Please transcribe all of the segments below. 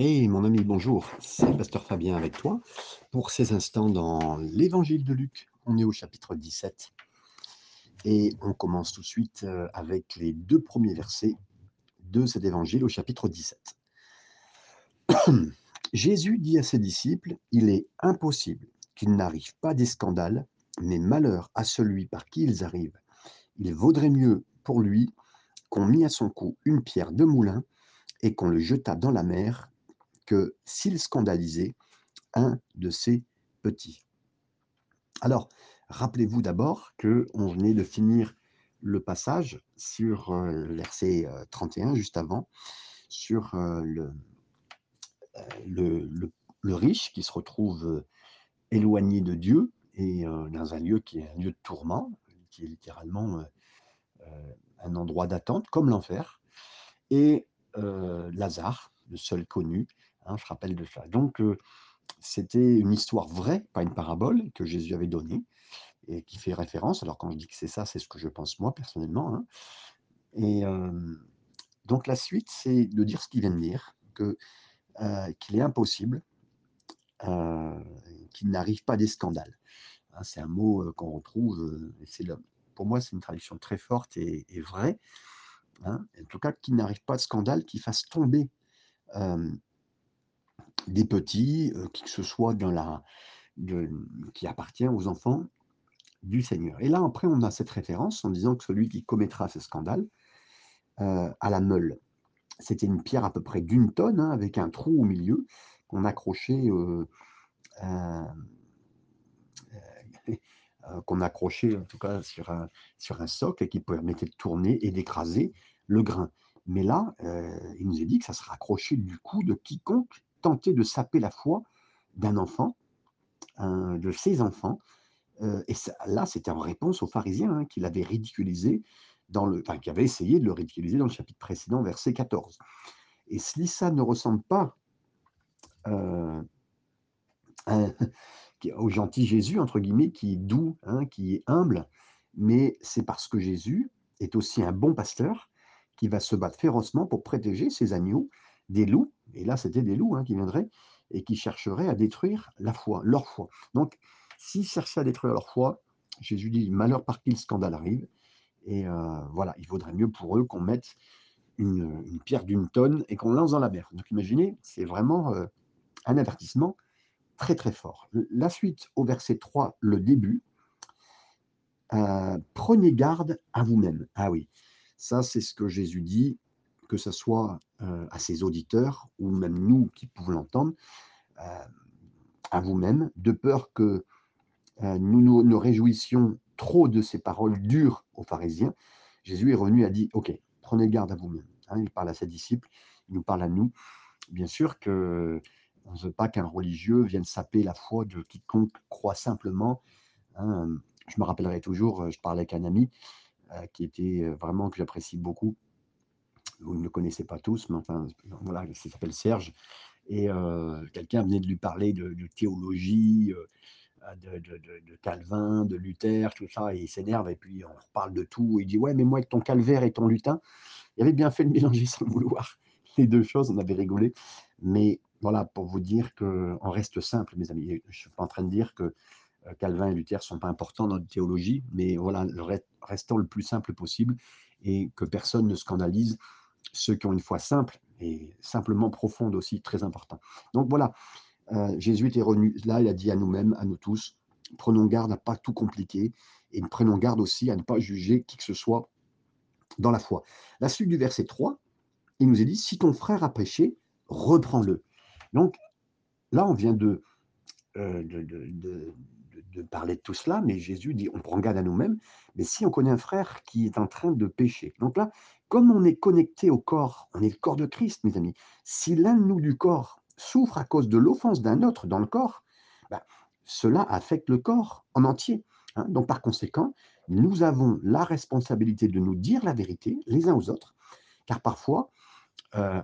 Hey mon ami, bonjour, c'est Pasteur Fabien avec toi pour ces instants dans l'évangile de Luc. On est au chapitre 17 et on commence tout de suite euh, avec les deux premiers versets de cet évangile au chapitre 17. Jésus dit à ses disciples, il est impossible qu'il n'arrive pas des scandales, mais malheur à celui par qui ils arrivent. Il vaudrait mieux pour lui qu'on mit à son cou une pierre de moulin et qu'on le jetât dans la mer que s'il scandalisait un de ses petits. Alors, rappelez-vous d'abord qu'on venait de finir le passage sur euh, verset 31, euh, juste avant, sur euh, le, riche qui se retrouve éloigné de Dieu et dans un lieu qui est un lieu de tourment, qui est littéralement un endroit d'attente, comme l'enfer, et Lazare, le seul connu, Hein, je rappelle de ça. Donc, c'était une histoire vraie, pas une parabole, que Jésus avait donnée et qui fait référence. Alors, quand je dis que c'est ça, c'est ce que je pense moi, personnellement. Hein. Et donc, la suite, c'est de dire ce qu'il vient de dire, qu'il est impossible qu'il n'arrive pas des scandales. Hein, c'est un mot qu'on retrouve, c'est pour moi, c'est une traduction très forte et, vraie. en tout cas, qu'il n'arrive pas de scandale qui fasse tomber des petits, qui que ce soit dans la qui appartient aux enfants du Seigneur. Et là, après, on a cette référence en disant que celui qui commettra ce scandale à la meule. C'était une pierre à peu près d'une tonne, hein, avec un trou au milieu, qu'on accrochait, qu'on accrochait en tout cas sur un, sur un socle et qui permettait de tourner et d'écraser le grain. Mais là, il nous est dit que ça sera accroché du cou de quiconque tenter de saper la foi d'un enfant, de ses enfants. Euh, et là, c'était en réponse aux pharisiens hein, qui l'avaient ridiculisé, dans le, enfin, qui avaient essayé de le ridiculiser dans le chapitre précédent, verset 14. Et si ça ne ressemble pas euh, au gentil Jésus, entre guillemets, qui est doux, hein, qui est humble, mais c'est parce que Jésus est aussi un bon pasteur qui va se battre férocement pour protéger ses agneaux des loups, et là c'était des loups hein, qui viendraient et qui chercheraient à détruire la foi, leur foi. Donc, s'ils cherchaient à détruire leur foi, Jésus dit malheur par qui le scandale arrive. Et euh, voilà, il vaudrait mieux pour eux qu'on mette une, pierre d'une tonne et qu'on lance dans la mer. Donc imaginez, c'est vraiment euh, un avertissement très très fort. La suite au verset 3, le début. Euh, prenez garde à vous-même. Ah oui, ça c'est ce que Jésus dit que ce soit à ses auditeurs ou même nous qui pouvons l'entendre, à vous-même, de peur que nous, nous réjouissions trop de ces paroles dures aux pharisiens. Jésus est revenu et a dit, OK, prenez garde à vous-même. Hein, il parle à ses disciples, il nous parle à nous. Bien sûr que on ne veut pas qu'un religieux vienne saper la foi de quiconque croit simplement. Hein. Je me rappellerai toujours, je parlais avec un ami qui était vraiment, que j'apprécie beaucoup, vous ne le connaissez pas tous, mais enfin, voilà, il s'appelle Serge. Et euh, quelqu'un venait de lui parler de, théologie, euh, de, Calvin, de Luther, tout ça, et il s'énerve, et puis on reparle de tout. il dit Ouais, mais moi, avec ton calvaire et ton lutin, il avait bien fait de mélanger sans vouloir. Les deux choses, on avait rigolé. Mais voilà, pour vous dire qu'on reste simple, mes amis. Je ne suis pas en train de dire que euh, Calvin et Luther ne sont pas importants dans la théologie, mais voilà, restons le plus simple possible et que personne ne scandalise ceux qui ont une foi simple et simplement profonde aussi, très important. Donc voilà, euh, Jésus était revenu là, il a dit à nous-mêmes, à nous tous, prenons garde à ne pas tout compliquer et prenons garde aussi à ne pas juger qui que ce soit dans la foi. La suite du verset 3, il nous est dit, si ton frère a péché, reprends-le. Donc là, on vient de, euh, parler de tout cela, mais Jésus dit, on prend garde à nous-mêmes, mais si on connaît un frère qui est en train de pécher. Donc là, comme on est connecté au corps, on est le corps de Christ, mes amis, si l'un de nous du corps souffre à cause de l'offense d'un autre dans le corps, ben, cela affecte le corps en entier. Hein. Donc par conséquent, nous avons la responsabilité de nous dire la vérité les uns aux autres, car parfois, euh,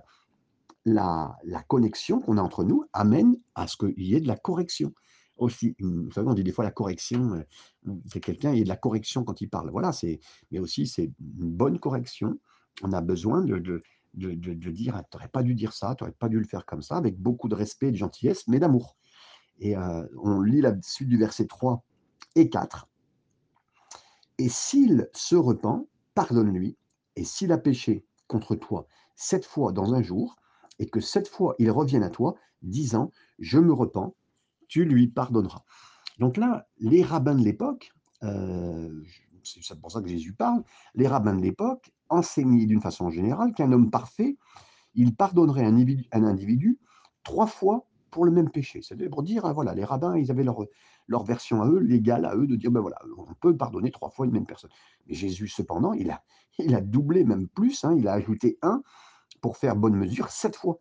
la, connexion qu'on a entre nous amène à ce qu'il y ait de la correction aussi. Vous savez, on dit des fois la correction, euh, c'est quelqu'un, il y a de la correction quand il parle. Voilà, c'est, mais aussi c'est une bonne correction on a besoin de, de, dire, tu n'aurais pas dû dire ça, tu n'aurais pas dû le faire comme ça, avec beaucoup de respect de gentillesse, mais d'amour. Et euh, on lit la suite du verset 3 et 4. Et s'il se repent, pardonne-lui, et s'il a péché contre toi sept fois dans un jour, et que sept fois il revienne à toi, disant, je me repens, tu lui pardonneras. Donc là, les rabbins de l'époque, euh, c'est pour ça que Jésus parle, les rabbins de l'époque enseignaient d'une façon générale qu'un homme parfait, il pardonnerait un individu, un individu trois fois pour le même péché. C'est pour dire, voilà, les rabbins, ils avaient leur, version à eux, légale à eux, de dire, ben voilà, on peut pardonner trois fois une même personne. Mais Jésus, cependant, il a, il a doublé même plus, hein, il a ajouté un pour faire bonne mesure, sept fois,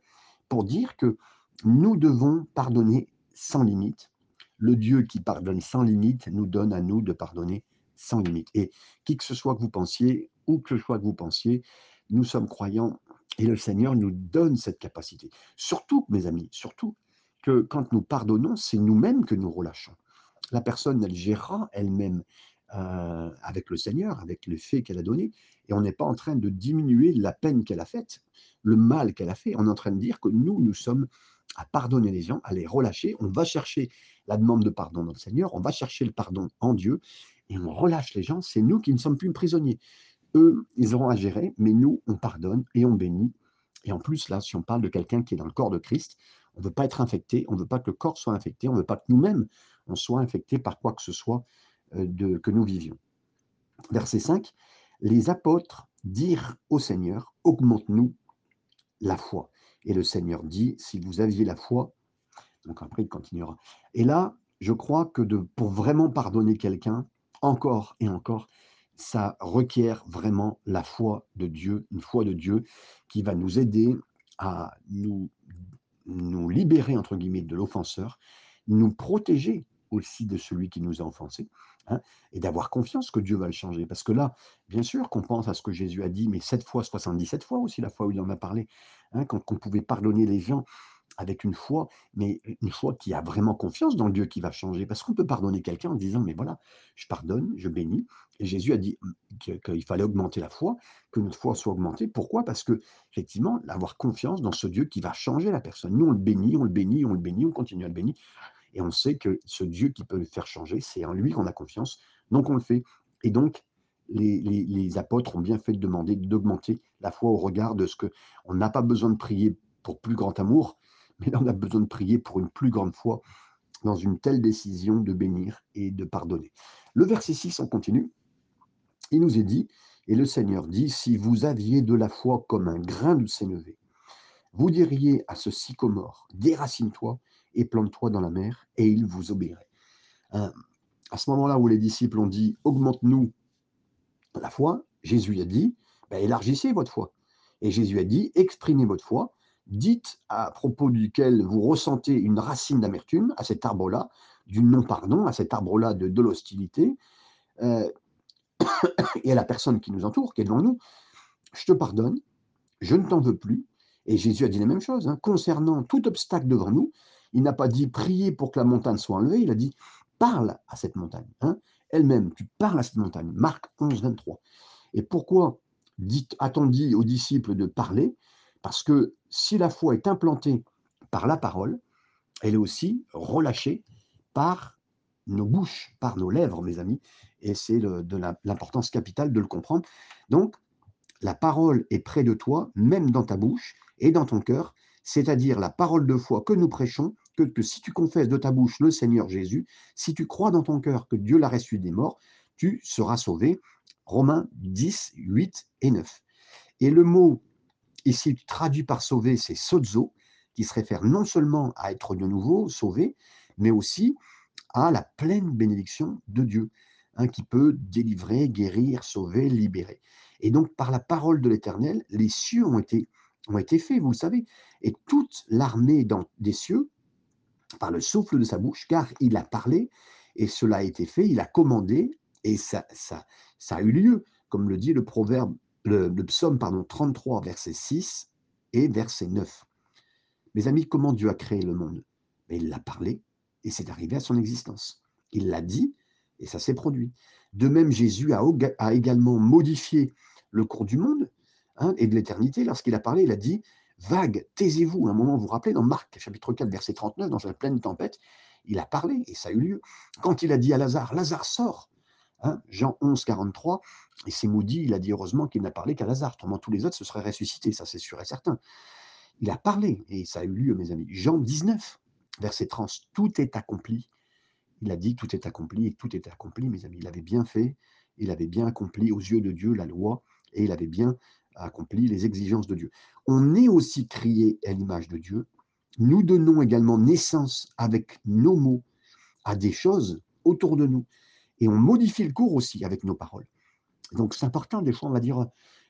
pour dire que nous devons pardonner sans limite. Le Dieu qui pardonne sans limite nous donne à nous de pardonner sans limite. Et qui que ce soit que vous pensiez, ou que ce soit que vous pensiez, nous sommes croyants et le Seigneur nous donne cette capacité. Surtout, mes amis, surtout que quand nous pardonnons, c'est nous-mêmes que nous relâchons. La personne, elle gérera elle-même euh, avec le Seigneur, avec le fait qu'elle a donné, et on n'est pas en train de diminuer la peine qu'elle a faite, le mal qu'elle a fait. On est en train de dire que nous, nous sommes à pardonner les gens, à les relâcher. On va chercher la demande de pardon dans le Seigneur, on va chercher le pardon en Dieu, et on relâche les gens. C'est nous qui ne sommes plus prisonniers. Eux, ils auront à gérer, mais nous, on pardonne et on bénit. Et en plus, là, si on parle de quelqu'un qui est dans le corps de Christ, on ne veut pas être infecté, on ne veut pas que le corps soit infecté, on ne veut pas que nous-mêmes, on soit infecté par quoi que ce soit euh, que nous vivions. Verset 5, les apôtres dirent au Seigneur, augmente-nous la foi. Et le Seigneur dit, si vous aviez la foi, donc après il continuera. Et là, je crois que pour vraiment pardonner quelqu'un, encore et encore, ça requiert vraiment la foi de Dieu, une foi de Dieu qui va nous aider à nous, nous libérer, entre guillemets, de l'offenseur, nous protéger aussi de celui qui nous a offensés, hein, et d'avoir confiance que Dieu va le changer. Parce que là, bien sûr qu'on pense à ce que Jésus a dit, mais 7 fois, 77 fois aussi, la fois où il en a parlé, hein, quand on pouvait pardonner les gens avec une foi, mais une foi qui a vraiment confiance dans le Dieu qui va changer. Parce qu'on peut pardonner quelqu'un en disant, mais voilà, je pardonne, je bénis. Et Jésus a dit hum, qu'il fallait augmenter la foi, que notre foi soit augmentée. Pourquoi? Parce que, effectivement, avoir confiance dans ce Dieu qui va changer la personne. Nous, on le bénit, on le bénit, on le bénit, on continue à le bénir. Et on sait que ce Dieu qui peut le faire changer, c'est en lui qu'on a confiance. Donc, on le fait. Et donc, les, apôtres ont bien fait de demander d'augmenter la foi au regard de ce que on n'a pas besoin de prier pour plus grand amour, mais on a besoin de prier pour une plus grande foi dans une telle décision de bénir et de pardonner. Le verset 6, on continue. Il nous est dit, et le Seigneur dit, si vous aviez de la foi comme un grain de sénévé, vous diriez à ce sycomore, déracine-toi et plante-toi dans la mer, et il vous obéirait. Euh, à ce moment-là où les disciples ont dit, augmente-nous la foi, Jésus a dit, ben, élargissez votre foi. Et Jésus a dit, exprimez votre foi, dites à propos duquel vous ressentez une racine d'amertume à cet arbre-là, du non-pardon, à cet arbre-là de, l'hostilité, euh, et à la personne qui nous entoure, qui est devant nous, je te pardonne, je ne t'en veux plus. Et Jésus a dit la même chose, hein, concernant tout obstacle devant nous, il n'a pas dit prier pour que la montagne soit enlevée, il a dit parle à cette montagne. Hein, elle-même, tu parles à cette montagne. Marc 11, 23. Et pourquoi a-t-on dit aux disciples de parler? Parce que si la foi est implantée par la parole, elle est aussi relâchée par nos bouches, par nos lèvres, mes amis, et c'est de l'importance capitale de le comprendre. Donc, la parole est près de toi, même dans ta bouche et dans ton cœur, c'est-à-dire la parole de foi que nous prêchons, que, si tu confesses de ta bouche le Seigneur Jésus, si tu crois dans ton cœur que Dieu l'a ressuscité des morts, tu seras sauvé. Romains 10, 8 et 9. Et le mot Ici, traduit par sauver, c'est sozo, qui se réfère non seulement à être de nouveau sauvé, mais aussi à la pleine bénédiction de Dieu, hein, qui peut délivrer, guérir, sauver, libérer. Et donc, par la parole de l'Éternel, les cieux ont été, ont été faits, vous le savez, et toute l'armée des cieux, par le souffle de sa bouche, car il a parlé, et cela a été fait, il a commandé, et ça, ça, ça a eu lieu, comme le dit le proverbe le, psaume pardon, 33, verset 6 et verset 9. Mes amis, comment Dieu a créé le monde? Mais Il l'a parlé et c'est arrivé à son existence. Il l'a dit et ça s'est produit. De même, Jésus a, a, également modifié le cours du monde hein, et de l'éternité. Lorsqu'il a parlé, il a dit Vague, taisez-vous. À un moment, vous vous rappelez, dans Marc, chapitre 4, verset 39, dans la pleine tempête, il a parlé et ça a eu lieu. Quand il a dit à Lazare Lazare sort, hein, Jean 11, 43, et c'est maudit, il a dit heureusement qu'il n'a parlé qu'à Lazare, autrement tous les autres se seraient ressuscités, ça c'est sûr et certain. Il a parlé et ça a eu lieu, mes amis. Jean 19, verset 30, tout est accompli. Il a dit tout est accompli et tout est accompli, mes amis. Il avait bien fait, il avait bien accompli aux yeux de Dieu la loi et il avait bien accompli les exigences de Dieu. On est aussi crié à l'image de Dieu. Nous donnons également naissance avec nos mots à des choses autour de nous. Et on modifie le cours aussi avec nos paroles. Donc c'est important, des fois on va dire,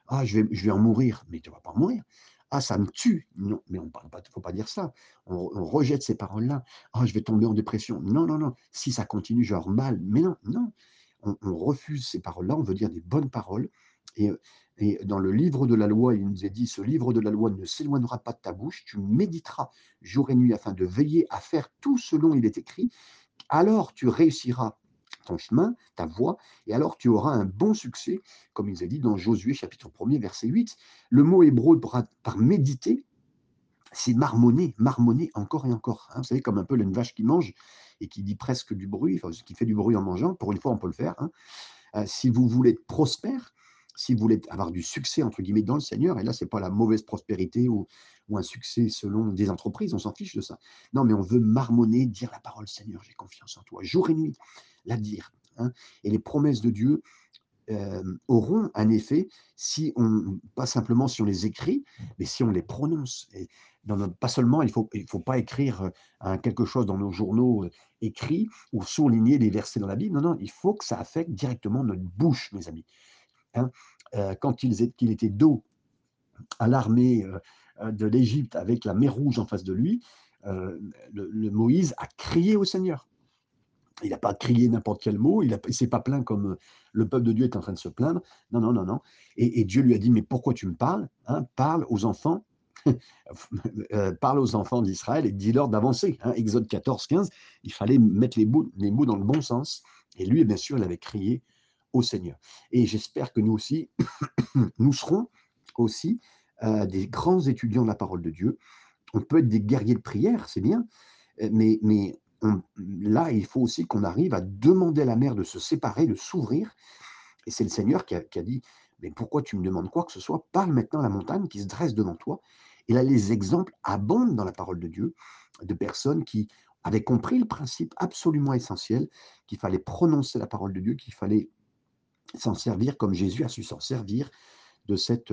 ah je vais, je vais en mourir, mais tu ne vas pas mourir. Ah, ça me tue. Non, mais on pas, faut pas dire ça. On, rejette ces paroles-là. Ah, je vais tomber en dépression. Non, non, non. Si ça continue, genre mal. Mais non, non. On, on refuse ces paroles-là. On veut dire des bonnes paroles. Et dans le livre de la loi, il nous est dit, ce livre de la loi ne s'éloignera pas de ta bouche, tu méditeras jour et nuit afin de veiller à faire tout ce dont il est écrit, alors tu réussiras ton chemin, ta voie, et alors tu auras un bon succès, comme il nous est dit dans Josué chapitre 1er, verset 8. Le mot hébreu par, méditer, c'est marmonner, marmonner encore et encore. Hein. Vous savez, comme un peu une vache qui mange et qui dit presque du bruit, enfin, qui fait du bruit en mangeant, pour une fois on peut le faire. Hein. Euh, si vous voulez être prospère, si vous voulez avoir du succès, entre guillemets, dans le Seigneur, et là, ce n'est pas la mauvaise prospérité ou, un succès selon des entreprises, on s'en fiche de ça. Non, mais on veut marmonner, dire la parole, Seigneur, j'ai confiance en toi, jour et nuit, la dire. Hein. Et les promesses de Dieu euh, auront un effet si on, pas simplement si on les écrit, mais si on les prononce. Et pas seulement, il ne faut, il faut pas écrire euh, quelque chose dans nos journaux euh, écrits ou souligner des versets dans la Bible. Non, non, il faut que ça affecte directement notre bouche, mes amis. Hein, euh, quand il, était dos à l'armée euh, euh, de l'Égypte avec la mer Rouge en face de lui, le, Moïse a crié au Seigneur. Il n'a pas crié n'importe quel mot, il ne s'est pas plaint comme le peuple de Dieu est en train de se plaindre. Non, non, non, non. Et, Dieu lui a dit, mais pourquoi tu me parles hein, Parle aux enfants, parle aux enfants d'Israël et dis-leur d'avancer. Hein. Exode 14, 15, il fallait mettre les mots, les mots dans le bon sens. Et lui, bien sûr, il avait crié au Seigneur. Et j'espère que nous aussi, nous serons aussi euh, des grands étudiants de la parole de Dieu. On peut être des guerriers de prière, c'est bien, euh, mais, mais là, il faut aussi qu'on arrive à demander à la mère de se séparer, de s'ouvrir. Et c'est le Seigneur qui a, qui a, dit, mais pourquoi tu me demandes quoi que ce soit? Parle maintenant à la montagne qui se dresse devant toi. Et là, les exemples abondent dans la parole de Dieu de personnes qui avaient compris le principe absolument essentiel qu'il fallait prononcer la parole de Dieu, qu'il fallait s'en servir comme Jésus a su s'en servir de cette,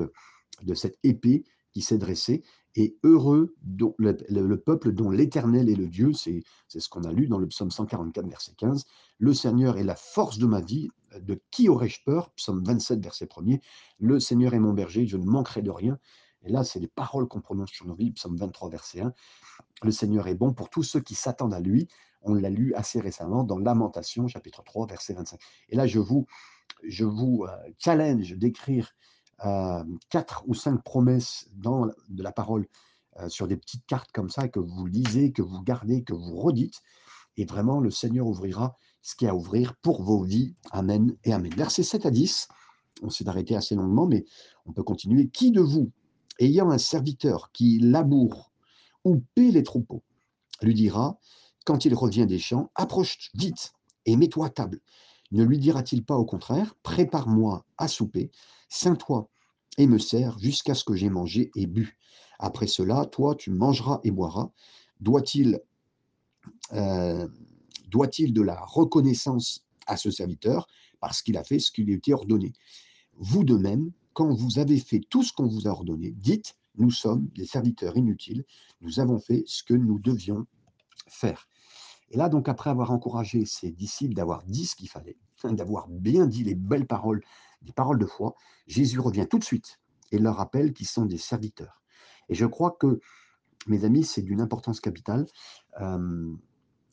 épée qui s'est dressée. Et heureux dont, le, peuple dont l'Éternel est le Dieu, c'est ce qu'on a lu dans le psaume 144, verset 15. Le Seigneur est la force de ma vie, de qui aurais-je peur? Psaume 27, verset 1er. Le Seigneur est mon berger, je ne manquerai de rien. Et là, c'est les paroles qu'on prononce sur nos vies, psaume 23, verset 1. Le Seigneur est bon pour tous ceux qui s'attendent à lui. On l'a lu assez récemment dans Lamentation, chapitre 3, verset 25. Et là, je vous, je vous euh, challenge d'écrire euh, quatre ou cinq promesses dans de la parole euh, sur des petites cartes comme ça, que vous lisez, que vous gardez, que vous redites. Et vraiment, le Seigneur ouvrira ce qu'il y a à ouvrir pour vos vies. Amen et Amen. Versets 7 à 10. On s'est arrêté assez longuement, mais on peut continuer. Qui de vous, ayant un serviteur qui laboure ou paie les troupeaux, lui dira, quand il revient des champs, approche vite et mets-toi à table ne lui dira-t-il pas au contraire, prépare-moi à souper, ceins-toi et me sers jusqu'à ce que j'ai mangé et bu. Après cela, toi, tu mangeras et boiras. Doit-il euh, de la reconnaissance à ce serviteur parce qu'il a fait ce qui lui était ordonné? Vous de même, quand vous avez fait tout ce qu'on vous a ordonné, dites, nous sommes des serviteurs inutiles, nous avons fait ce que nous devions faire. Et là, donc, après avoir encouragé ses disciples d'avoir dit ce qu'il fallait, d'avoir bien dit les belles paroles, des paroles de foi, Jésus revient tout de suite et leur rappelle qu'ils sont des serviteurs. Et je crois que, mes amis, c'est d'une importance capitale. Euh,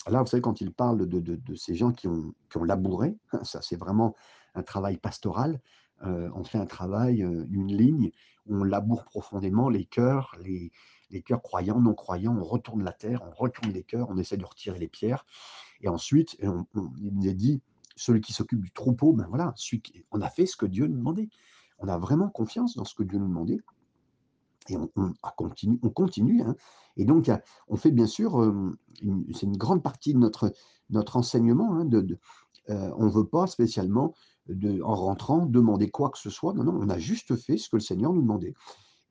là, vous savez, quand il parle de, ces gens qui ont, qui ont labouré, ça c'est vraiment un travail pastoral. Euh, on fait un travail, euh, une ligne, on laboure profondément les cœurs, les, les cœurs croyants, non croyants, on retourne la terre, on retourne les cœurs, on essaie de retirer les pierres. Et ensuite, il nous est dit, celui qui s'occupe du troupeau, ben voilà, on a fait ce que Dieu nous demandait. on a vraiment confiance dans ce que Dieu nous demandait. Et on, continue, on continue. Hein. Et donc, on fait bien sûr, c'est une grande partie de notre, notre enseignement. Hein, de, on ne veut pas spécialement, en rentrant, demander quoi que ce soit. Non, non, on a juste fait ce que le Seigneur nous demandait.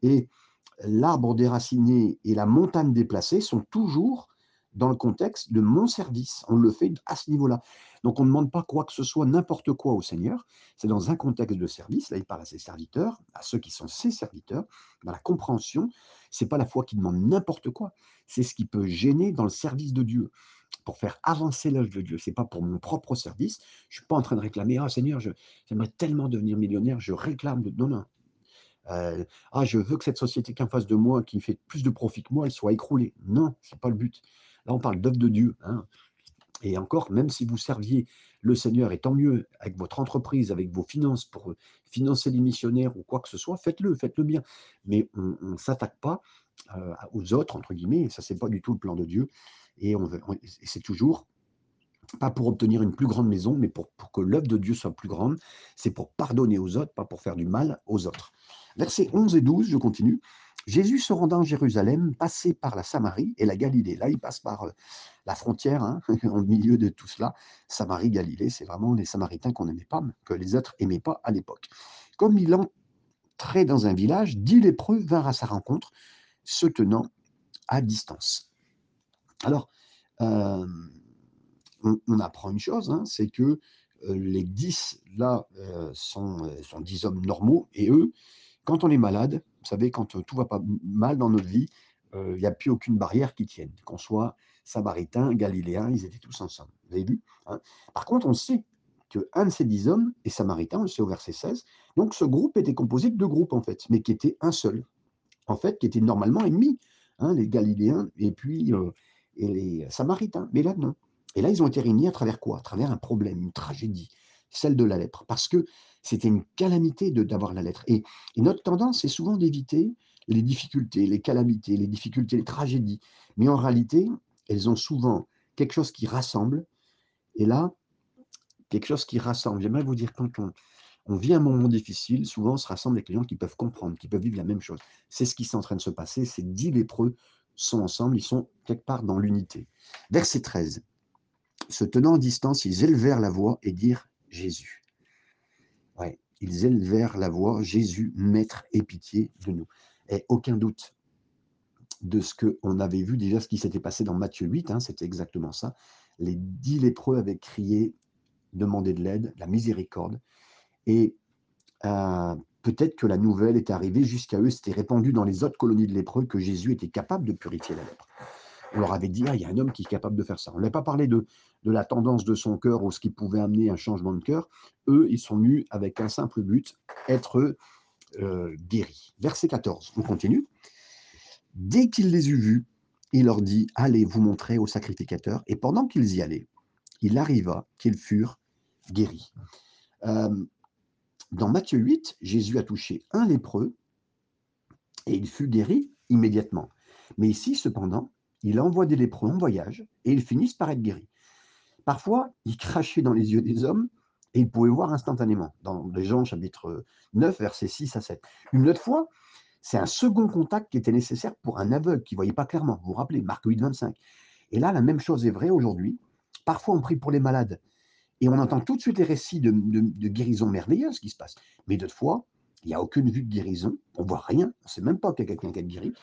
Et l'arbre déraciné et la montagne déplacée sont toujours dans le contexte de mon service. On le fait à ce niveau-là. Donc on ne demande pas quoi que ce soit, n'importe quoi au Seigneur. C'est dans un contexte de service. Là, il parle à ses serviteurs, à ceux qui sont ses serviteurs, dans la compréhension. C'est pas la foi qui demande n'importe quoi. C'est ce qui peut gêner dans le service de Dieu pour faire avancer l'œuvre de Dieu. C'est pas pour mon propre service. Je suis pas en train de réclamer, ah Seigneur, j'aimerais tellement devenir millionnaire, je réclame de. Non, non. Euh, ah, je veux que cette société qui en face de moi, qui fait plus de profit que moi, elle soit écroulée. Non, c'est pas le but. Là, on parle d'œuvre de Dieu. Hein. Et encore, même si vous serviez le Seigneur, et tant mieux, avec votre entreprise, avec vos finances, pour financer les missionnaires ou quoi que ce soit, faites-le, faites-le bien. Mais on ne s'attaque pas euh, aux autres, entre guillemets, et ça, c'est pas du tout le plan de Dieu. Et, on, c'est toujours pas pour obtenir une plus grande maison, mais pour, pour que l'œuvre de Dieu soit plus grande. C'est pour pardonner aux autres, pas pour faire du mal aux autres. Versets 11 et 12, je continue. Jésus se rendant à Jérusalem, passait par la Samarie et la Galilée. Là, il passe par euh, la frontière, hein, au milieu de tout cela. Samarie, Galilée, c'est vraiment les Samaritains qu'on n'aimait pas, que les autres n'aimaient pas à l'époque. Comme il entrait dans un village, dix lépreux vinrent à sa rencontre, se tenant à distance. Alors, euh, on, apprend une chose, hein, c'est que euh, les dix, là, sont dix hommes normaux, et eux, quand on est malade, vous savez, quand tout va pas mal dans notre vie, il n'y a plus aucune barrière qui tienne. Qu'on soit samaritains, galiléens, ils étaient tous ensemble. Vous avez vu hein Par contre, on sait qu'un de ces dix hommes est samaritain, on le sait au verset 16. Donc ce groupe était composé de deux groupes, en fait, mais qui était un seul. En fait, qui était normalement ennemis, hein, les Galiléens et puis et les Samaritains. Mais là, non. Et là, ils ont été réunis à travers quoi? À travers un problème, une tragédie, celle de la lèpre. Parce que c'était une calamité d'avoir la lettre. Et, notre tendance, c'est souvent d'éviter les difficultés, les calamités, les difficultés, les tragédies. Mais en réalité, elles ont souvent quelque chose qui rassemble. Et là, quelque chose qui rassemble. J'aimerais vous dire, quand on, vit un moment difficile, souvent on se rassemble avec les gens qui peuvent comprendre, qui peuvent vivre la même chose. C'est ce qui est en train de se passer. Ces dix lépreux sont ensemble, ils sont quelque part dans l'unité. Verset 13. Se tenant en distance, ils élevèrent la voix et dirent Jésus ils élevèrent la voix, Jésus, Maître, et pitié de nous. Et aucun doute de ce qu'on avait vu déjà, ce qui s'était passé dans Matthieu 8, hein, c'était exactement ça. Les dix lépreux avaient crié, demandé de l'aide, la miséricorde. Et euh, peut-être que la nouvelle est arrivée jusqu'à eux, c'était répandu dans les autres colonies de lépreux que Jésus était capable de purifier la lèpre on leur avait dit, ah, il y a un homme qui est capable de faire ça. On n'a pas parlé de, de la tendance de son cœur ou ce qui pouvait amener un changement de cœur. Eux, ils sont venus avec un simple but, être euh, guéris. Verset 14, on continue. Dès qu'il les eut vus, il leur dit, allez vous montrer au sacrificateur. Et pendant qu'ils y allaient, il arriva qu'ils furent guéris. Euh, dans Matthieu 8, Jésus a touché un lépreux et il fut guéri immédiatement. Mais ici, cependant, il envoie des lépreux en voyage et ils finissent par être guéris. Parfois, il crachait dans les yeux des hommes et ils pouvaient voir instantanément. Dans les gens, chapitre 9, versets 6 à 7. Une autre fois, c'est un second contact qui était nécessaire pour un aveugle qui ne voyait pas clairement. Vous vous rappelez, Marc 8, 25. Et là, la même chose est vraie aujourd'hui. Parfois, on prie pour les malades et on entend tout de suite les récits de, guérison merveilleuse qui se passent. Mais d'autres fois, il n'y a aucune vue de guérison, on voit rien, on ne sait même pas qu'il y a quelqu'un qui est guéri.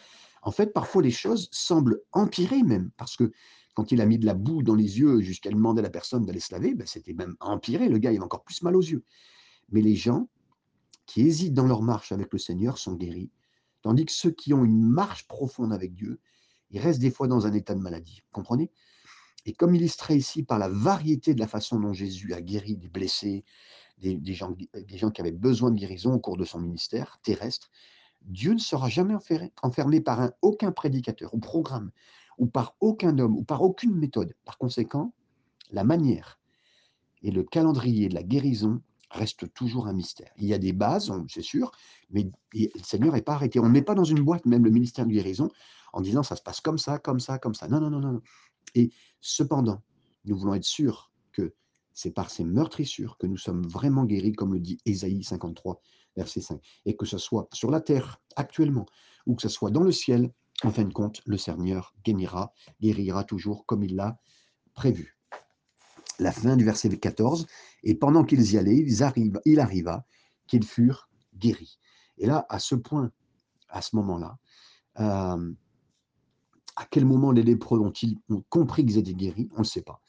En fait, parfois, les choses semblent empirer même, parce que quand il a mis de la boue dans les yeux jusqu'à demander à la personne d'aller se laver, ben, c'était même empiré, le gars, il a encore plus mal aux yeux. Mais les gens qui hésitent dans leur marche avec le Seigneur sont guéris, tandis que ceux qui ont une marche profonde avec Dieu, ils restent des fois dans un état de maladie. Vous comprenez? Et comme illustré ici par la variété de la façon dont Jésus a guéri des blessés, des, gens, des gens qui avaient besoin de guérison au cours de son ministère terrestre, Dieu ne sera jamais enfermé par un, aucun prédicateur ou programme, ou par aucun homme, ou par aucune méthode. Par conséquent, la manière et le calendrier de la guérison restent toujours un mystère. Il y a des bases, c'est sûr, mais le Seigneur n'est pas arrêté. On ne met pas dans une boîte même le ministère de guérison en disant ça se passe comme ça, comme ça, comme ça. Non, non, non, non. Et cependant, nous voulons être sûrs que c'est par ces meurtrissures que nous sommes vraiment guéris, comme le dit Ésaïe 53, verset 5. Et que ce soit sur la terre actuellement ou que ce soit dans le ciel, en fin de compte, le Seigneur guérira, guérira toujours comme il l'a prévu. La fin du verset 14, et pendant qu'ils y allaient, ils arrivent, il arriva qu'ils furent guéris. Et là, à ce point, à ce moment-là, euh, à quel moment les lépreux ont-ils compris qu'ils étaient guéris? On ne sait pas.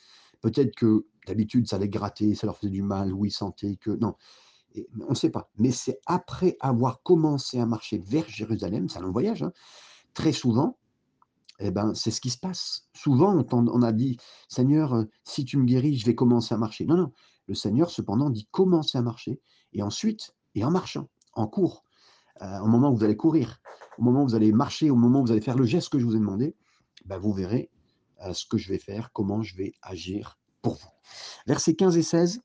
Peut-être que d'habitude, ça les grattait, ça leur faisait du mal, ou ils sentaient que... Non, on ne sait pas. Mais c'est après avoir commencé à marcher vers Jérusalem, c'est un long voyage, hein, très souvent, eh ben, c'est ce qui se passe. Souvent, on, a dit, Seigneur, euh, si tu me guéris, je vais commencer à marcher. Non, non. Le Seigneur, cependant, dit commencer à marcher. Et ensuite, et en marchant, en cours, euh, au moment où vous allez courir, au moment où vous allez marcher, au moment où vous allez faire le geste que je vous ai demandé, ben, vous verrez euh, ce que je vais faire, comment je vais agir pour vous. Versets 15 et 16.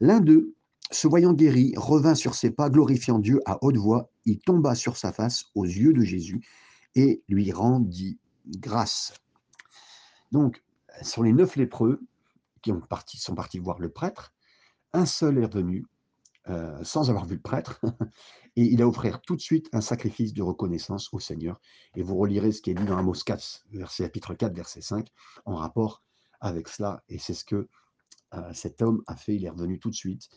L'un d'eux, se voyant guéri, revint sur ses pas, glorifiant Dieu à haute voix. Il tomba sur sa face aux yeux de Jésus et lui rendit grâce. Donc, sur les neuf lépreux qui ont parti, sont partis voir le prêtre, un seul est revenu euh, sans avoir vu le prêtre, et il a offert tout de suite un sacrifice de reconnaissance au Seigneur. Et vous relirez ce qui est dit dans Amos 4, verset, chapitre 4, verset 5, en rapport avec cela. Et c'est ce que euh, cet homme a fait, il est revenu tout de suite,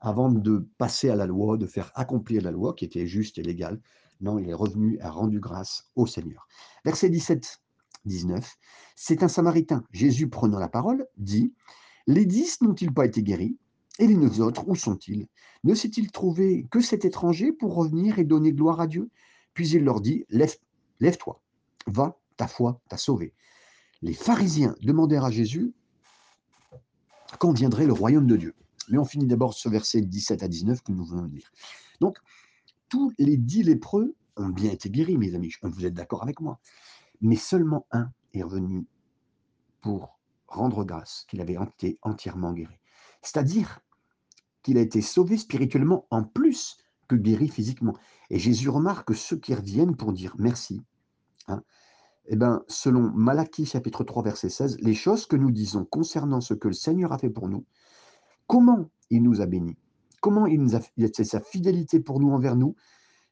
avant de passer à la loi, de faire accomplir la loi qui était juste et légale. Non, il est revenu a rendu grâce au Seigneur. Verset 17, 19. C'est un Samaritain. Jésus, prenant la parole, dit Les dix n'ont-ils pas été guéris? Et les neuf autres, où sont-ils? Ne s'est-il trouvé que cet étranger pour revenir et donner gloire à Dieu? Puis il leur dit Lève, Lève-toi, va, ta foi t'a sauvé. Les pharisiens demandèrent à Jésus quand viendrait le royaume de Dieu? Mais on finit d'abord ce verset 17 à 19 que nous venons de lire. Donc, tous les dix lépreux ont bien été guéris, mes amis. Vous êtes d'accord avec moi. Mais seulement un est revenu pour rendre grâce qu'il avait été entièrement guéri. C'est-à-dire qu'il a été sauvé spirituellement en plus que guéri physiquement. Et Jésus remarque ceux qui reviennent pour dire merci. Hein, eh ben, selon Malachie chapitre 3 verset 16, les choses que nous disons concernant ce que le Seigneur a fait pour nous, comment il nous a bénis, comment il nous a, sa fidélité pour nous envers nous,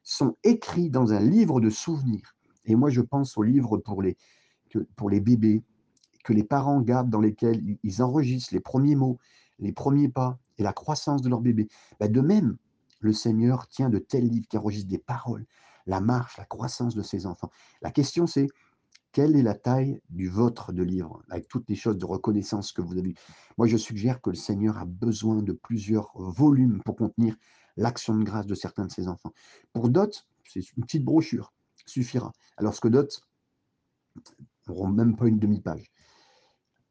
sont écrits dans un livre de souvenirs. Et moi, je pense aux livres pour les, bébés, que les parents gardent, dans lesquels ils enregistrent les premiers mots, les premiers pas et la croissance de leur bébé. Ben, de même, le Seigneur tient de tels livres qui enregistrent des paroles, la marche, la croissance de ses enfants. La question, c'est quelle est la taille du vôtre de livre, avec toutes les choses de reconnaissance que vous avez Moi, je suggère que le Seigneur a besoin de plusieurs volumes pour contenir l'action de grâce de certains de ses enfants. Pour d'autres, c'est une petite brochure, suffira. Alors que d'autres n'auront même pas une demi-page.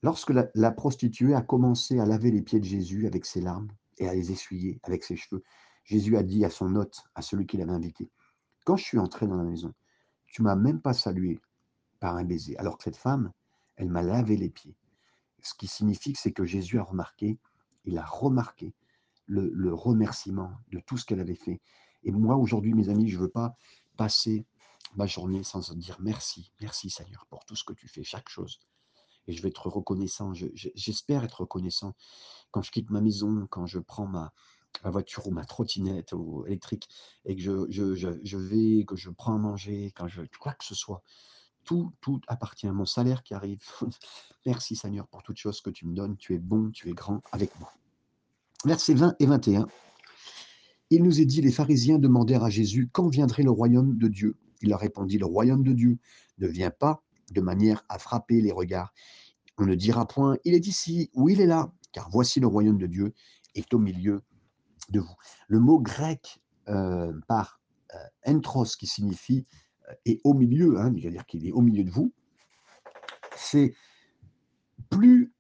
Lorsque la, la, prostituée a commencé à laver les pieds de Jésus avec ses larmes et à les essuyer avec ses cheveux, Jésus a dit à son hôte, à celui qui l'avait invité, Quand je suis entré dans la maison, tu m'as même pas salué, par un baiser. Alors que cette femme, elle m'a lavé les pieds. Ce qui signifie que c'est que Jésus a remarqué, il a remarqué le, remerciement de tout ce qu'elle avait fait. Et moi, aujourd'hui, mes amis, je ne veux pas passer ma journée sans dire merci, merci Seigneur pour tout ce que tu fais, chaque chose. Et je vais être reconnaissant, j'espère être reconnaissant quand je quitte ma maison, quand je prends ma, voiture ou ma trottinette électrique et que je, vais, que je prends à manger, quand je, quoi que ce soit. Tout, appartient à mon salaire qui arrive. Merci Seigneur pour toutes choses que tu me donnes. Tu es bon, tu es grand avec moi. Versets 20 et 21. Il nous est dit, les pharisiens demandèrent à Jésus, quand viendrait le royaume de Dieu? Il leur répondit, le royaume de Dieu ne vient pas de manière à frapper les regards. On ne dira point, il est ici ou il est là, car voici le royaume de Dieu est au milieu de vous. Le mot grec euh, par euh, entros, qui signifie et au milieu, hein, c'est-à-dire qu'il est au milieu de vous, c'est plus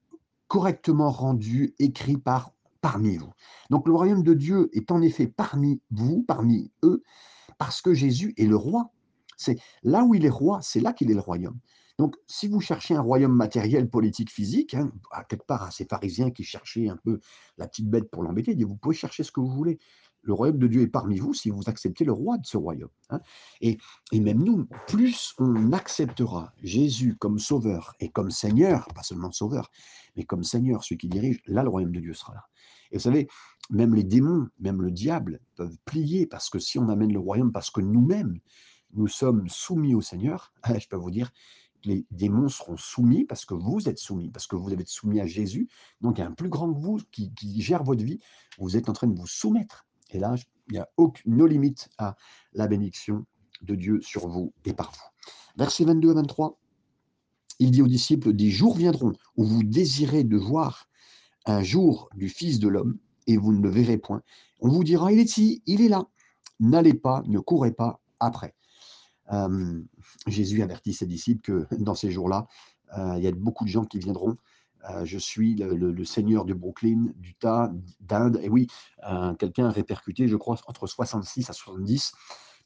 correctement rendu, écrit par parmi vous. Donc le royaume de Dieu est en effet parmi vous, parmi eux, parce que Jésus est le roi. C'est là où il est roi, c'est là qu'il est le royaume. Donc, si vous cherchez un royaume matériel, politique, physique, hein, à quelque part à ces pharisiens qui cherchaient un peu la petite bête pour l'embêter, vous pouvez chercher ce que vous voulez le royaume de Dieu est parmi vous si vous acceptez le roi de ce royaume. Hein. Et, même nous, plus on acceptera Jésus comme sauveur et comme Seigneur, pas seulement sauveur, mais comme Seigneur, celui qui dirige, là le royaume de Dieu sera là. Et vous savez, même les démons, même le diable peuvent plier parce que si on amène le royaume, parce que nous-mêmes, nous sommes soumis au Seigneur, je peux vous dire que les démons seront soumis parce que vous êtes soumis, parce que vous êtes soumis à Jésus. Donc, il y a un plus grand que vous qui, gère votre vie. Vous êtes en train de vous soumettre. Et là, il n'y a aucune limite à la bénédiction de Dieu sur vous et par vous. Versets 22 à 23, il dit aux disciples, des jours viendront où vous désirez de voir un jour du Fils de l'homme et vous ne le verrez point. On vous dira, il est ici, il est là. N'allez pas, ne courez pas après. Euh, Jésus avertit ses disciples que dans ces jours-là, euh, il y a beaucoup de gens qui viendront. Euh, je suis le, seigneur du Brooklyn, du Tas, d'Inde. Et oui, quelqu'un a répercuté, je crois, entre 66 à 70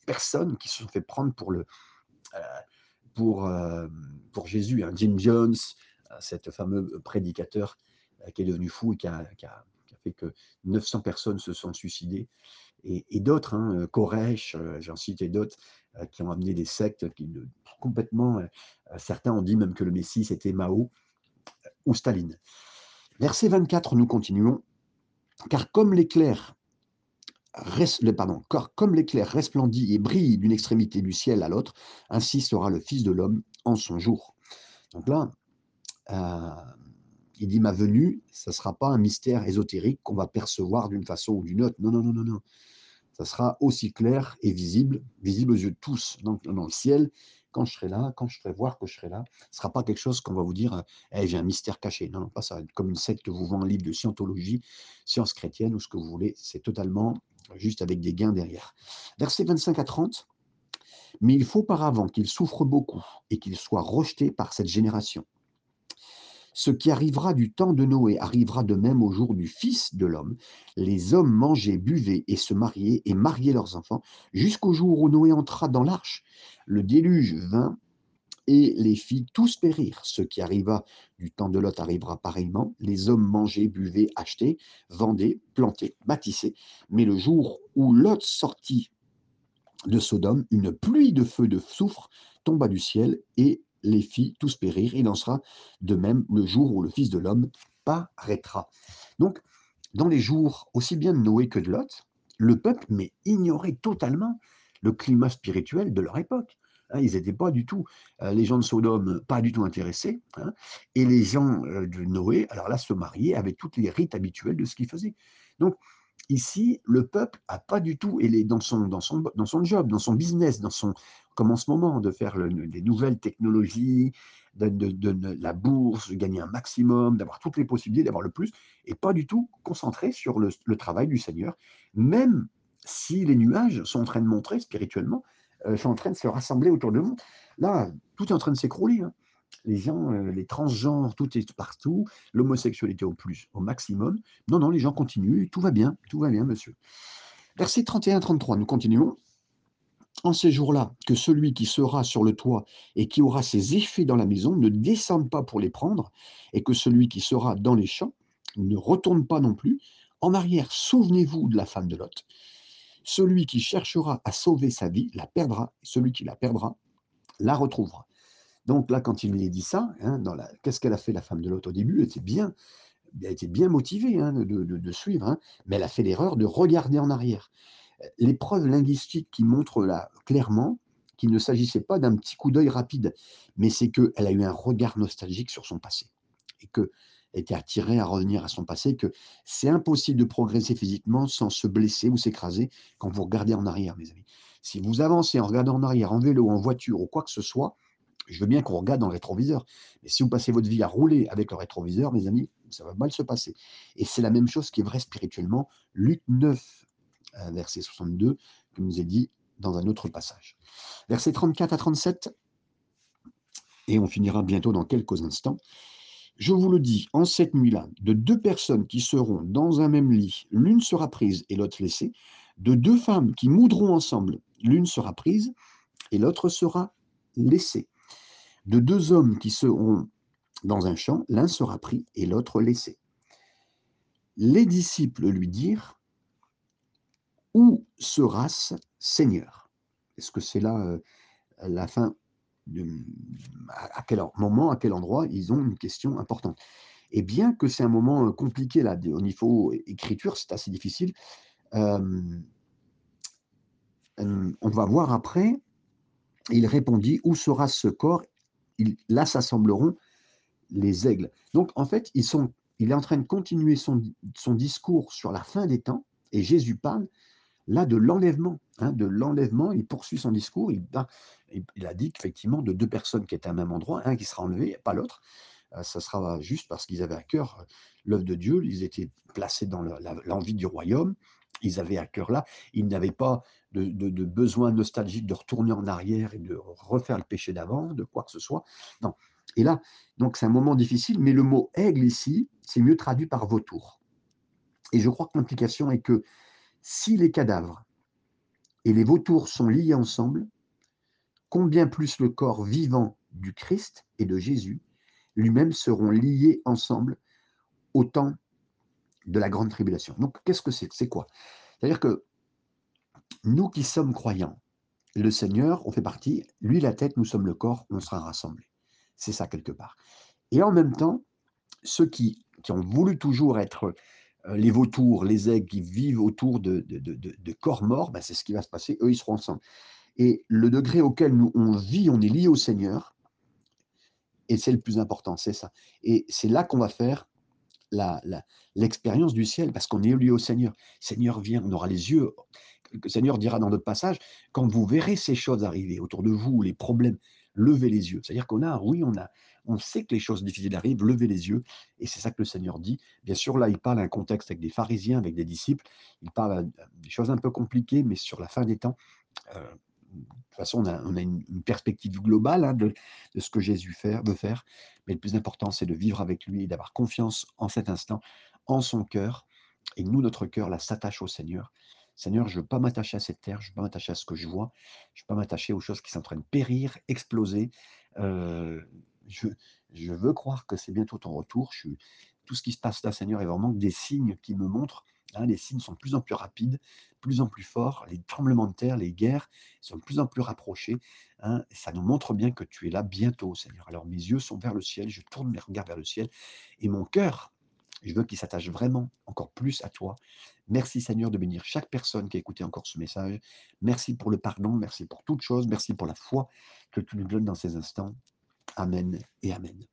personnes qui se sont fait prendre pour, le, pour, pour Jésus. Hein. Jim Jones, cet fameux prédicateur qui est devenu fou et qui a, fait que 900 personnes se sont suicidées. Et, d'autres, hein, Koresh, j'en citais d'autres, euh, qui ont amené des sectes qui complètement. Euh, euh, certains ont dit même que le Messie c'était Mao ou Staline. Verset 24, nous continuons. Car comme l'éclair resplendit et brille d'une extrémité du ciel à l'autre, ainsi sera le Fils de l'homme en son jour. Donc là, il dit ma venue, ce ne sera pas un mystère ésotérique qu'on va percevoir d'une façon ou d'une autre. Non, non, non, non, non ça sera aussi clair et visible, visible aux yeux de tous dans le ciel. Quand je serai là, quand je ferai voir que je serai là, ce ne sera pas quelque chose qu'on va vous dire hey, j'ai un mystère caché. Non, non, pas ça. Comme une secte vous vend un livre de scientologie, science chrétienne ou ce que vous voulez. C'est totalement juste avec des gains derrière. Versets 25 à 30. Mais il faut par avant qu'il souffre beaucoup et qu'il soit rejeté par cette génération. Ce qui arrivera du temps de Noé arrivera de même au jour du Fils de l'homme. Les hommes mangeaient, buvaient et se mariaient et mariaient leurs enfants jusqu'au jour où Noé entra dans l'arche. Le déluge vint et les fit tous périr. Ce qui arriva du temps de Lot arrivera pareillement. Les hommes mangeaient, buvaient, achetaient, vendaient, plantaient, bâtissaient. Mais le jour où Lot sortit de Sodome, une pluie de feu de soufre tomba du ciel et les fit tous périr. Il en sera de même le jour où le Fils de l'homme paraîtra. Donc, dans les jours aussi bien de Noé que de Lot, le peuple mais ignorait totalement le climat spirituel de leur époque. Hein, ils n'étaient pas du tout, euh, les gens de Sodome, pas du tout intéressés. Hein, et les gens euh, de Noé, alors là, se mariaient avec toutes les rites habituels de ce qu'ils faisaient. Donc, Ici, le peuple n'a pas du tout, et dans son, dans, son, dans son job, dans son business, dans son, comme en ce moment, de faire des nouvelles technologies, de, la bourse, de gagner un maximum, d'avoir toutes les possibilités, d'avoir le plus, et pas du tout concentré sur le, travail du Seigneur, même si les nuages sont en train de montrer spirituellement, euh, sont en train de se rassembler autour de nous. Là, tout est en train de s'écrouler. Hein les gens, euh, les transgenres, tout est partout, l'homosexualité au plus, au maximum. Non, non, les gens continuent, tout va bien, tout va bien, monsieur. Verset 31-33, nous continuons. En ces jours-là, que celui qui sera sur le toit et qui aura ses effets dans la maison ne descende pas pour les prendre, et que celui qui sera dans les champs ne retourne pas non plus. En arrière, souvenez-vous de la femme de Lot. Celui qui cherchera à sauver sa vie la perdra, et celui qui la perdra la retrouvera. Donc là, quand il lui dit ça, hein, qu'est-ce qu'elle a fait la femme de l'autre au début? Elle était bien, elle motivée hein, de, suivre, hein, mais elle a fait l'erreur de regarder en arrière. Les preuves linguistiques qui montrent là clairement qu'il ne s'agissait pas d'un petit coup d'œil rapide, mais c'est qu'elle a eu un regard nostalgique sur son passé et qu'elle était attirée à revenir à son passé, que c'est impossible de progresser physiquement sans se blesser ou s'écraser quand vous regardez en arrière, mes amis. Si vous avancez en regardant en arrière, en vélo, en voiture ou quoi que ce soit, je veux bien qu'on regarde dans le rétroviseur. Mais si vous passez votre vie à rouler avec le rétroviseur, mes amis, ça va mal se passer. Et c'est la même chose qui est vrai spirituellement. Luc 9, euh, verset 62, que nous est dit dans un autre passage. Verset 34 à 37, et on finira bientôt dans quelques instants. Je vous le dis, en cette nuit-là, de deux personnes qui seront dans un même lit, l'une sera prise et l'autre laissée, de deux femmes qui moudront ensemble, l'une sera prise et l'autre sera laissée de deux hommes qui seront dans un champ, l'un sera pris et l'autre laissé. Les disciples lui dirent, Où sera-ce, Seigneur? Est-ce que c'est là euh, la fin à quel moment, à quel endroit Ils ont une question importante. Et bien que c'est un moment, heu, compliqué là, au niveau écriture, c'est assez difficile, hem, on va voir après, il répondit: «Où sera ce corps? Là s'assembleront les aigles». Donc en fait, ils sont il est en train de continuer son discours sur la fin des temps et Jésus parle là de l'enlèvement, hein, de l'enlèvement. Il poursuit son discours, il a dit qu'effectivement de 2 personnes qui étaient au même endroit, un qui sera enlevé, pas l'autre. Heu, ça sera juste parce qu'ils avaient à cœur, heu, l'œuvre de Dieu. Ils étaient placés dans l'envie du royaume. Ils avaient à cœur là. Ils n'avaient pas de de de besoin nostalgique de retourner en arrière et de refaire le péché d'avant, de quoi que ce soit. Non. Et là, donc c'est un moment difficile, mais le mot aigle ici, c'est mieux traduit par vautour. Et je crois que l'implication est que si les cadavres et les vautours sont liés ensemble, combien plus le corps vivant du Christ et de Jésus lui-même seront liés ensemble au temps de la grande tribulation. Donc, qu'est-ce que c'est? C'est quoi? C'est-à-dire que nous qui sommes croyants, le Seigneur, on fait partie, lui la tête, nous sommes le corps, on sera rassemblés. C'est ça quelque part. Et en même temps, ceux qui, qui ont voulu toujours être les vautours, les aigles qui vivent autour de, de, de, corps morts, ben c'est ce qui va se passer, eux ils seront ensemble. Et le degré auquel nous on vit, on est lié au Seigneur, et c'est le plus important, c'est ça. Et c'est là qu'on va faire l'expérience du ciel, parce qu'on est lié au Seigneur. Seigneur vient, on aura les yeux. Le Seigneur dira dans notre passage, quand vous verrez ces choses arriver autour de vous, les problèmes, levez les yeux. C'est-à-dire qu'on a, oui, on a, on sait que les choses difficiles arrivent, levez les yeux. Et c'est ça que le Seigneur dit. Bien sûr, là, il parle à un contexte avec des pharisiens, avec des disciples. Il parle des choses un peu compliquées, mais sur la fin des temps, euh, de toute façon, on a, une, perspective globale hein, de, ce que Jésus veut faire. Mais le plus important, c'est de vivre avec lui et d'avoir confiance en cet instant, en son cœur. Et nous, notre cœur, là, s'attache au Seigneur. Seigneur, je ne veux pas m'attacher à cette terre, je ne veux pas m'attacher à ce que je vois, je ne veux pas m'attacher aux choses qui sont en train de périr, exploser. Euh, je, veux croire que c'est bientôt ton retour. Tout ce qui se passe là, Seigneur, est vraiment des signes qui me montrent Hein, les signes sont de plus en plus rapides, de plus en plus forts. Les tremblements de terre, les guerres sont de plus en plus rapprochés. Hein, ça nous montre bien que tu es là bientôt, Seigneur. Alors mes yeux sont vers le ciel, je tourne mes regards vers le ciel. Et mon cœur, je veux qu'il s'attache vraiment encore plus à toi. Merci Seigneur de bénir chaque personne qui a écouté encore ce message. Merci pour le pardon, merci pour toute chose, merci pour la foi que tu nous donnes dans ces instants. Amen et Amen.